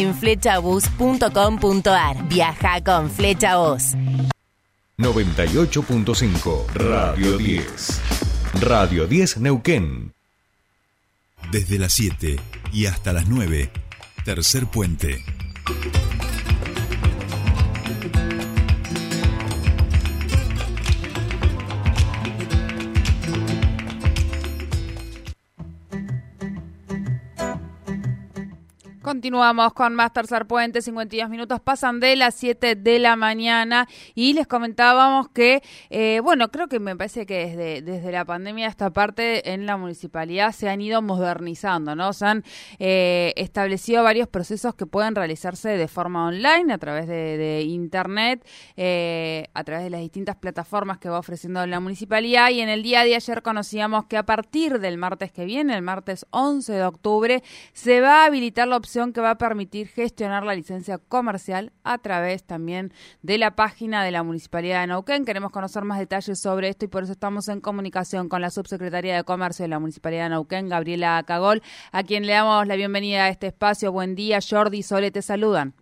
en flechabus.com.ar. Viaja con Flechabus. 98.5 Radio 10. Radio 10 Neuquén. Desde las 7 y hasta las 9. Tercer puente. Continuamos con más Tercer Puente, 52 minutos pasan de las 7 de la mañana y les comentábamos que, eh, bueno, creo que me parece que desde, desde la pandemia esta parte en la municipalidad se han ido modernizando, ¿no? Se han eh, establecido varios procesos que pueden realizarse de forma online, a través de, Internet, eh, a través de las distintas plataformas que va ofreciendo la municipalidad y en el día de ayer conocíamos que a partir del martes que viene, el martes 11 de octubre, se va a habilitar la opción que va a permitir gestionar la licencia comercial a través también de la página de la Municipalidad de Neuquén. Queremos conocer más detalles sobre esto y por eso estamos en comunicación con la subsecretaria de Comercio de la Municipalidad de Neuquén, Gabriela Cagol, a quien le damos la bienvenida a este espacio. Buen día, Jordi y Sole, te saludan.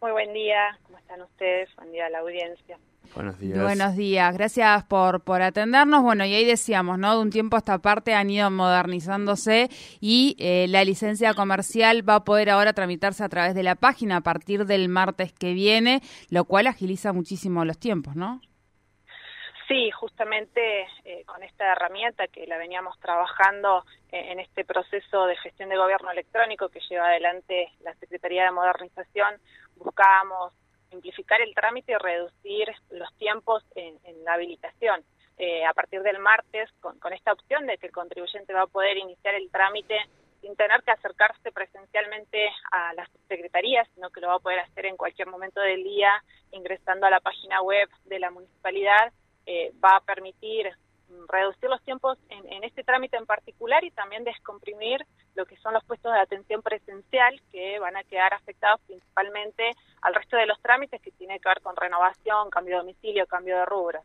Muy buen día, ¿cómo están ustedes? Buen día a la audiencia. Buenos días. Buenos días, gracias por, por atendernos. Bueno, y ahí decíamos, ¿no? De un tiempo a esta parte han ido modernizándose y eh, la licencia comercial va a poder ahora tramitarse a través de la página a partir del martes que viene, lo cual agiliza muchísimo los tiempos, ¿no? Sí, justamente eh, con esta herramienta que la veníamos trabajando eh, en este proceso de gestión de gobierno electrónico que lleva adelante la Secretaría de Modernización, buscábamos simplificar el trámite y reducir los tiempos en, la habilitación. Eh, a partir del martes, con, esta opción de que el contribuyente va a poder iniciar el trámite sin tener que acercarse presencialmente a las secretarías, sino que lo va a poder hacer en cualquier momento del día ingresando a la página web de la municipalidad, eh, va a permitir reducir los tiempos en, este trámite en particular y también descomprimir lo que son los puestos de atención presencial que van a quedar afectados principalmente al resto de los trámites que tiene que ver con renovación, cambio de domicilio, cambio de rubro.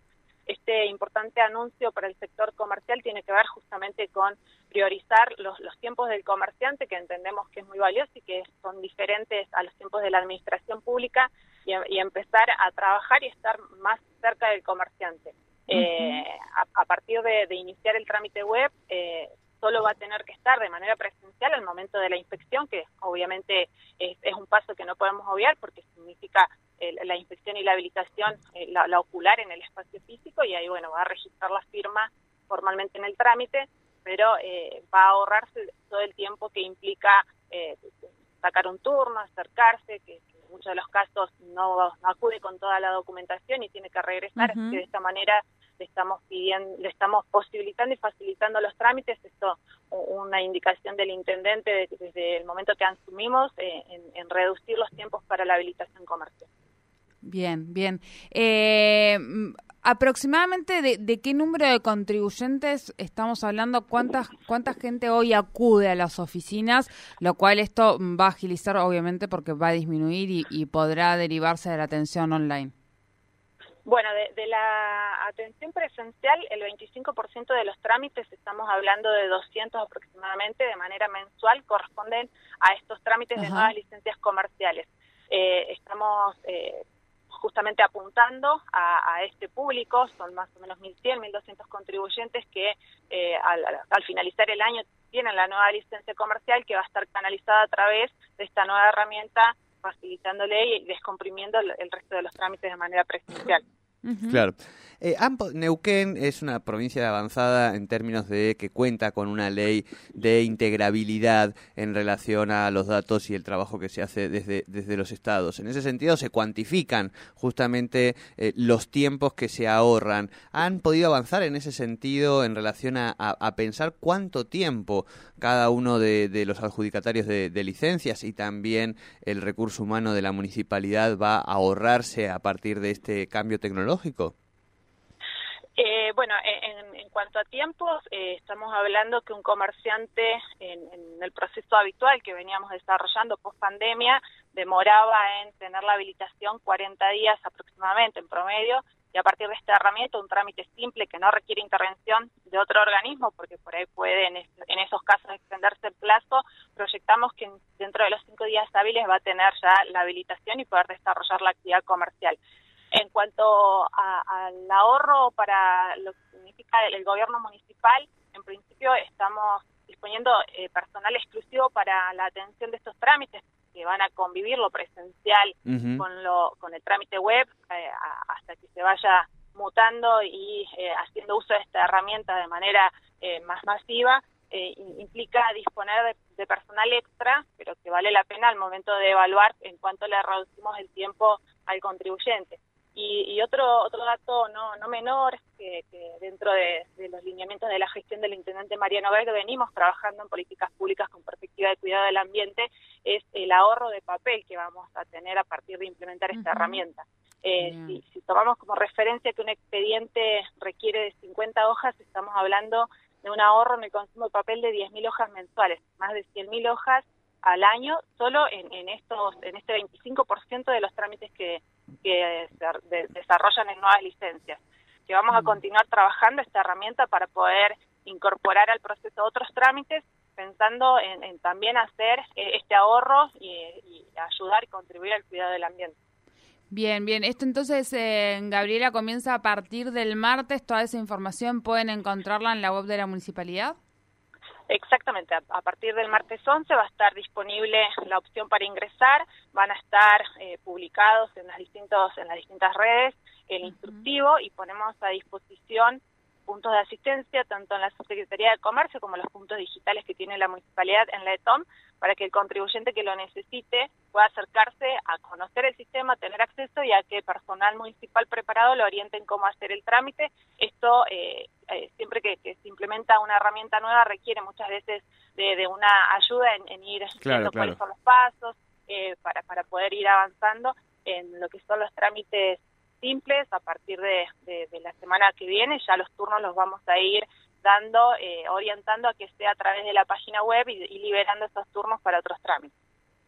Este importante anuncio para el sector comercial tiene que ver justamente con priorizar los, tiempos del comerciante, que entendemos que es muy valioso y que son diferentes a los tiempos de la administración pública, y empezar a trabajar y estar más cerca del comerciante. Eh, a, partir de, iniciar el trámite web, eh, solo va a tener que estar de manera presencial al momento de la inspección, que obviamente es, un paso que no podemos obviar porque significa la inspección y la habilitación, eh, la, ocular en el espacio físico y ahí, bueno, va a registrar la firma formalmente en el trámite, pero va a ahorrarse todo el tiempo que implica sacar un turno, acercarse, que, muchos de los casos no, acude con toda la documentación y tiene que regresar, que de esta manera le estamos pidiendo, le estamos posibilitando y facilitando los trámites. Esto una indicación del intendente desde el momento que asumimos eh, en, reducir los tiempos para la habilitación comercial. Bien, bien. Eh, aproximadamente de, qué número de contribuyentes estamos hablando, cuánta, cuánta gente hoy acude a las oficinas, lo cual esto va a agilizar obviamente porque va a disminuir y podrá derivarse de la atención online. Bueno, de, la atención presencial, el 25% de los trámites, estamos hablando de 200 aproximadamente, de manera mensual, corresponden a estos trámites de nuevas licencias comerciales. Eh, estamos eh, justamente apuntando a, este público, son más o menos 1.100, 1.200 contribuyentes que eh, al, finalizar el año tienen la nueva licencia comercial que va a estar canalizada a través de esta nueva herramienta facilitándole y descomprimiendo el resto de los trámites de manera presencial. Claro. Eh, Neuquén es una provincia avanzada en términos de que cuenta con una ley de integrabilidad en relación a los datos y el trabajo que se hace desde, desde los estados. En ese sentido se cuantifican justamente eh, los tiempos que se ahorran. ¿Han podido avanzar en ese sentido en relación a, pensar cuánto tiempo cada uno de, los adjudicatarios de, de licencias y también el recurso humano de la municipalidad va a ahorrarse a partir de este cambio tecnológico? Eh, bueno, en, cuanto a tiempos, eh, estamos hablando que un comerciante en, el proceso habitual que veníamos desarrollando post pandemia demoraba en tener la habilitación 40 días aproximadamente en promedio y a partir de esta herramienta, un trámite simple que no requiere intervención de otro organismo, porque por ahí puede en, esos casos extenderse el plazo, proyectamos que dentro de los cinco días hábiles va a tener ya la habilitación y poder desarrollar la actividad comercial. En cuanto al ahorro para lo que significa el, gobierno municipal, en principio estamos disponiendo eh, personal exclusivo para la atención de estos trámites que van a convivir lo presencial con lo con el trámite web eh, hasta que se vaya mutando y eh, haciendo uso de esta herramienta de manera más masiva implica disponer de, personal extra pero que vale la pena al momento de evaluar en cuanto le reducimos el tiempo al contribuyente y, otro otro dato no, no menor que, dentro de, los lineamientos de la gestión del intendente Mariano que venimos trabajando en políticas públicas con perspectiva de cuidado del ambiente es el ahorro de papel que vamos a tener a partir de implementar esta herramienta. Eh, si, si, tomamos como referencia que un expediente requiere de 50 hojas, estamos hablando de un ahorro en el consumo de papel de 10.000 hojas mensuales, más de 100.000 hojas al año solo en, en estos en este 25% de los trámites que, que se desarrollan en nuevas licencias. Que vamos a mm. continuar trabajando esta herramienta para poder incorporar al proceso otros trámites, pensando en, también hacer eh, este ahorro y, ayudar y contribuir al cuidado del ambiente. Bien, bien. Esto entonces, eh, Gabriela, comienza a partir del martes. Toda esa información pueden encontrarla en la web de la municipalidad. Exactamente, a, partir del martes 11 va a estar disponible la opción para ingresar, van a estar eh, publicados en las, distintos, en las distintas redes el instructivo y ponemos a disposición puntos de asistencia, tanto en la Subsecretaría de Comercio como los puntos digitales que tiene la municipalidad en la ETOM, para que el contribuyente que lo necesite pueda acercarse a conocer el sistema, tener acceso y a que personal municipal preparado lo oriente en cómo hacer el trámite. Esto, eh, eh, siempre que, se implementa una herramienta nueva, requiere muchas veces de, una ayuda en, ir viendo cuáles son los pasos eh, para, para poder ir avanzando en lo que son los trámites simples. A partir de, la semana que viene ya los turnos los vamos a ir dando, eh, orientando a que sea a través de la página web y liberando esos turnos para otros trámites.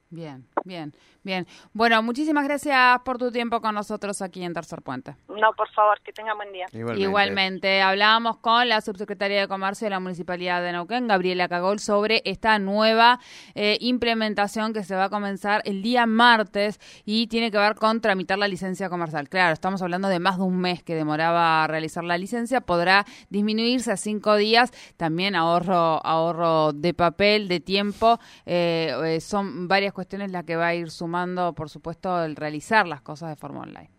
Bien, bien, bien. Bueno, muchísimas gracias por tu tiempo con nosotros aquí en Tercer Puente. No, por favor, que tengan buen día. Igualmente. hablábamos con la subsecretaria de Comercio de la Municipalidad de Neuquén, Gabriela Cagol, sobre esta nueva eh, implementación que se va a comenzar el día martes y tiene que ver con tramitar la licencia comercial. Claro, estamos hablando de más de un mes que demoraba realizar la licencia, podrá disminuirse a cinco días, también ahorro, ahorro de papel, de tiempo, eh, eh, son varias cuestiones cuestión es la que va a ir sumando, por supuesto, el realizar las cosas de forma online.